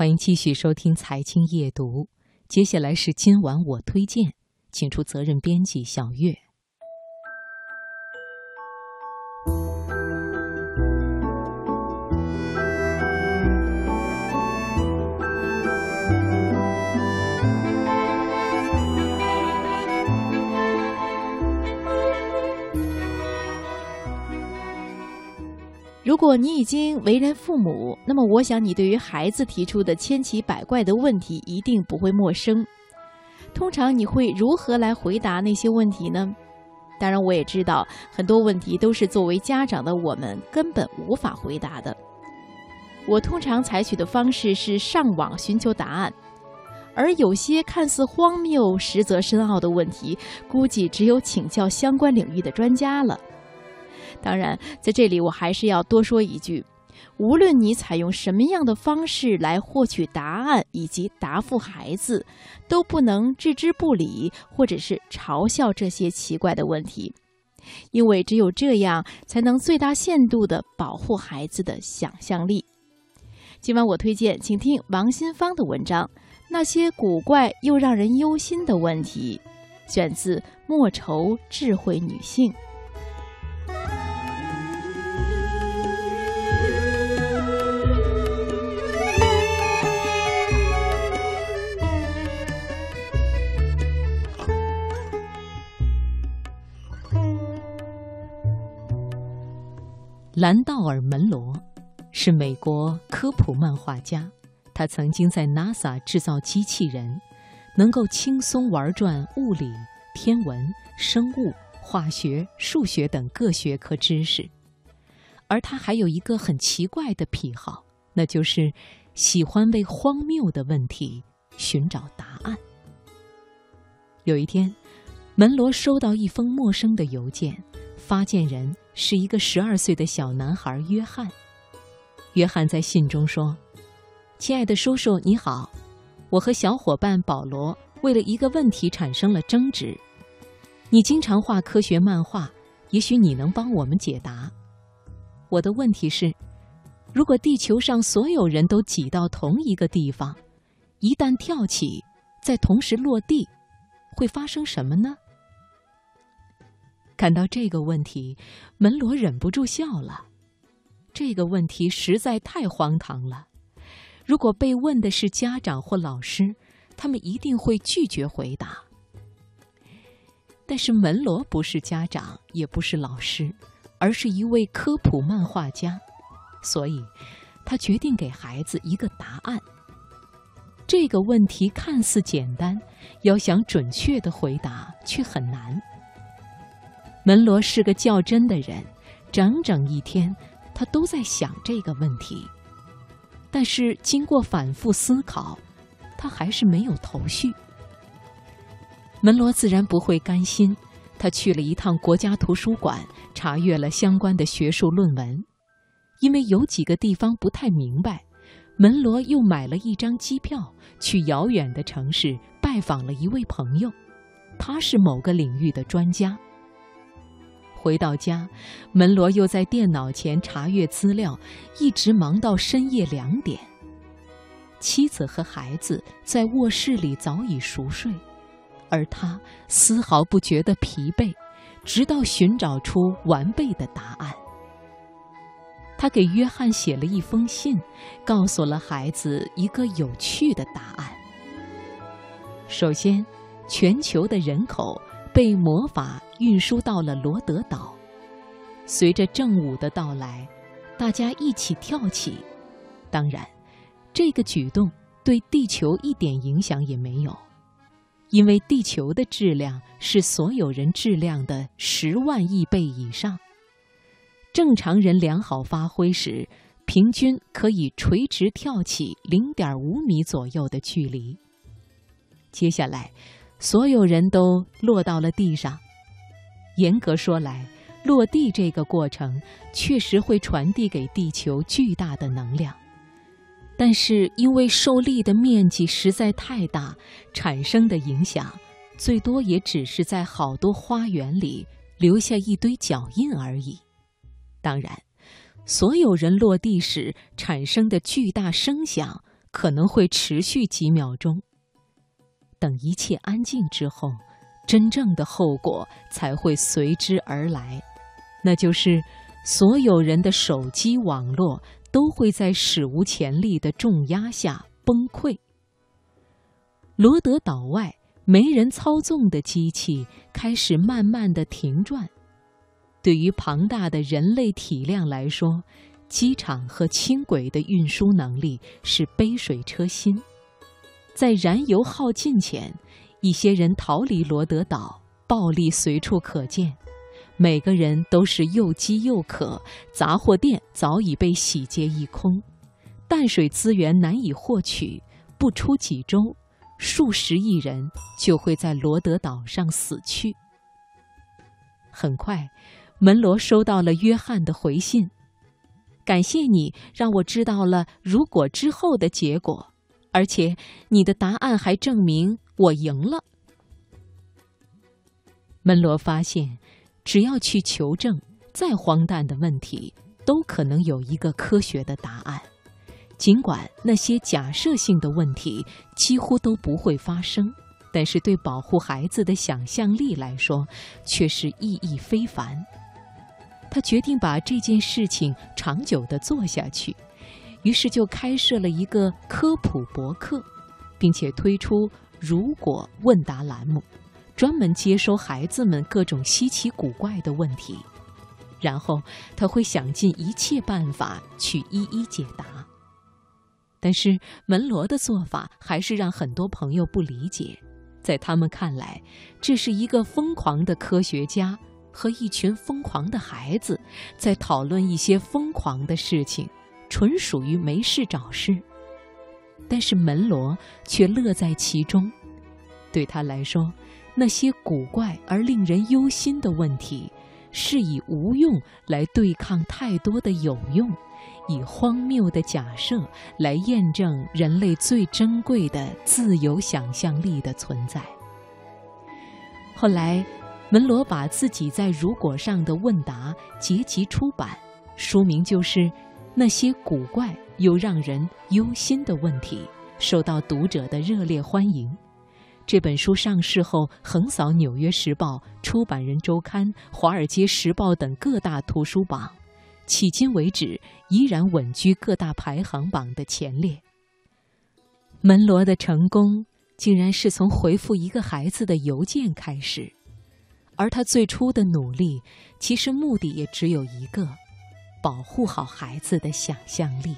欢迎继续收听《财经夜读》，接下来是今晚我推荐，请出责任编辑小月。如果你已经为人父母，那么我想你对于孩子提出的千奇百怪的问题一定不会陌生。通常你会如何来回答那些问题呢？当然，我也知道很多问题都是作为家长的我们根本无法回答的。我通常采取的方式是上网寻求答案，而有些看似荒谬实则深奥的问题，估计只有请教相关领域的专家了。当然，在这里我还是要多说一句：无论你采用什么样的方式来获取答案以及答复孩子，都不能置之不理或者是嘲笑这些奇怪的问题，因为只有这样才能最大限度地保护孩子的想象力。今晚我推荐，请听王新芳的文章《那些古怪又让人忧心的问题》，选自《莫愁智慧女性》。兰道尔·门罗是美国科普漫画家，他曾经在 NASA 制造机器人，能够轻松玩转物理、天文、生物、化学、数学等各学科知识。而他还有一个很奇怪的癖好，那就是喜欢为荒谬的问题寻找答案。有一天，门罗收到一封陌生的邮件，发件人。是一个十二岁的小男孩约翰。约翰在信中说：“亲爱的叔叔，你好，我和小伙伴保罗为了一个问题产生了争执。你经常画科学漫画，也许你能帮我们解答。我的问题是：如果地球上所有人都挤到同一个地方，一旦跳起，再同时落地，会发生什么呢？”看到这个问题，门罗忍不住笑了。这个问题实在太荒唐了。如果被问的是家长或老师，他们一定会拒绝回答。但是门罗不是家长，也不是老师，而是一位科普漫画家，所以，他决定给孩子一个答案。这个问题看似简单，要想准确的回答却很难。门罗是个较真的人，整整一天，他都在想这个问题。但是经过反复思考，他还是没有头绪。门罗自然不会甘心，他去了一趟国家图书馆，查阅了相关的学术论文。因为有几个地方不太明白，门罗又买了一张机票，去遥远的城市拜访了一位朋友，他是某个领域的专家。回到家，门罗又在电脑前查阅资料，一直忙到深夜两点。妻子和孩子在卧室里早已熟睡，而他丝毫不觉得疲惫，直到寻找出完备的答案。他给约翰写了一封信，告诉了孩子一个有趣的答案。首先，全球的人口。被魔法运输到了罗德岛，随着正午的到来，大家一起跳起。当然，这个举动对地球一点影响也没有，因为地球的质量是所有人质量的十万亿倍以上。正常人良好发挥时，平均可以垂直跳起零点五米左右的距离。接下来。所有人都落到了地上。严格说来，落地这个过程确实会传递给地球巨大的能量，但是因为受力的面积实在太大，产生的影响最多也只是在好多花园里留下一堆脚印而已。当然，所有人落地时产生的巨大声响可能会持续几秒钟。等一切安静之后，真正的后果才会随之而来，那就是所有人的手机网络都会在史无前例的重压下崩溃。罗德岛外没人操纵的机器开始慢慢的停转。对于庞大的人类体量来说，机场和轻轨的运输能力是杯水车薪。在燃油耗尽前，一些人逃离罗德岛，暴力随处可见。每个人都是又饥又渴，杂货店早已被洗劫一空，淡水资源难以获取，不出几周。数十亿人就会在罗德岛上死去。很快，门罗收到了约翰的回信，感谢你让我知道了如果之后的结果，而且你的答案还证明我赢了。门罗发现，只要去求证，再荒诞的问题都可能有一个科学的答案。尽管那些假设性的问题几乎都不会发生，但是对保护孩子的想象力来说，却是意义非凡。他决定把这件事情长久地做下去，于是就开设了一个科普博客，并且推出“如果问答”栏目，专门接收孩子们各种稀奇古怪的问题，然后他会想尽一切办法去一一解答。但是门罗的做法还是让很多朋友不理解，在他们看来，这是一个疯狂的科学家和一群疯狂的孩子在讨论一些疯狂的事情，纯属于没事找事。但是门罗却乐在其中，对他来说，那些古怪而令人忧心的问题，是以无用来对抗太多的有用。以荒谬的假设来验证人类最珍贵的自由想象力的存在。后来，门罗把自己在如果上的问答结集出版，书名就是《那些古怪有让人忧心的问题》，受到读者的热烈欢迎。这本书上市后，横扫《纽约时报》、《出版人周刊》、《华尔街时报》等各大图书榜。迄今为止，依然稳居各大排行榜的前列。门罗的成功，竟然是从回复一个孩子的邮件开始，而他最初的努力，其实目的也只有一个：保护好孩子的想象力。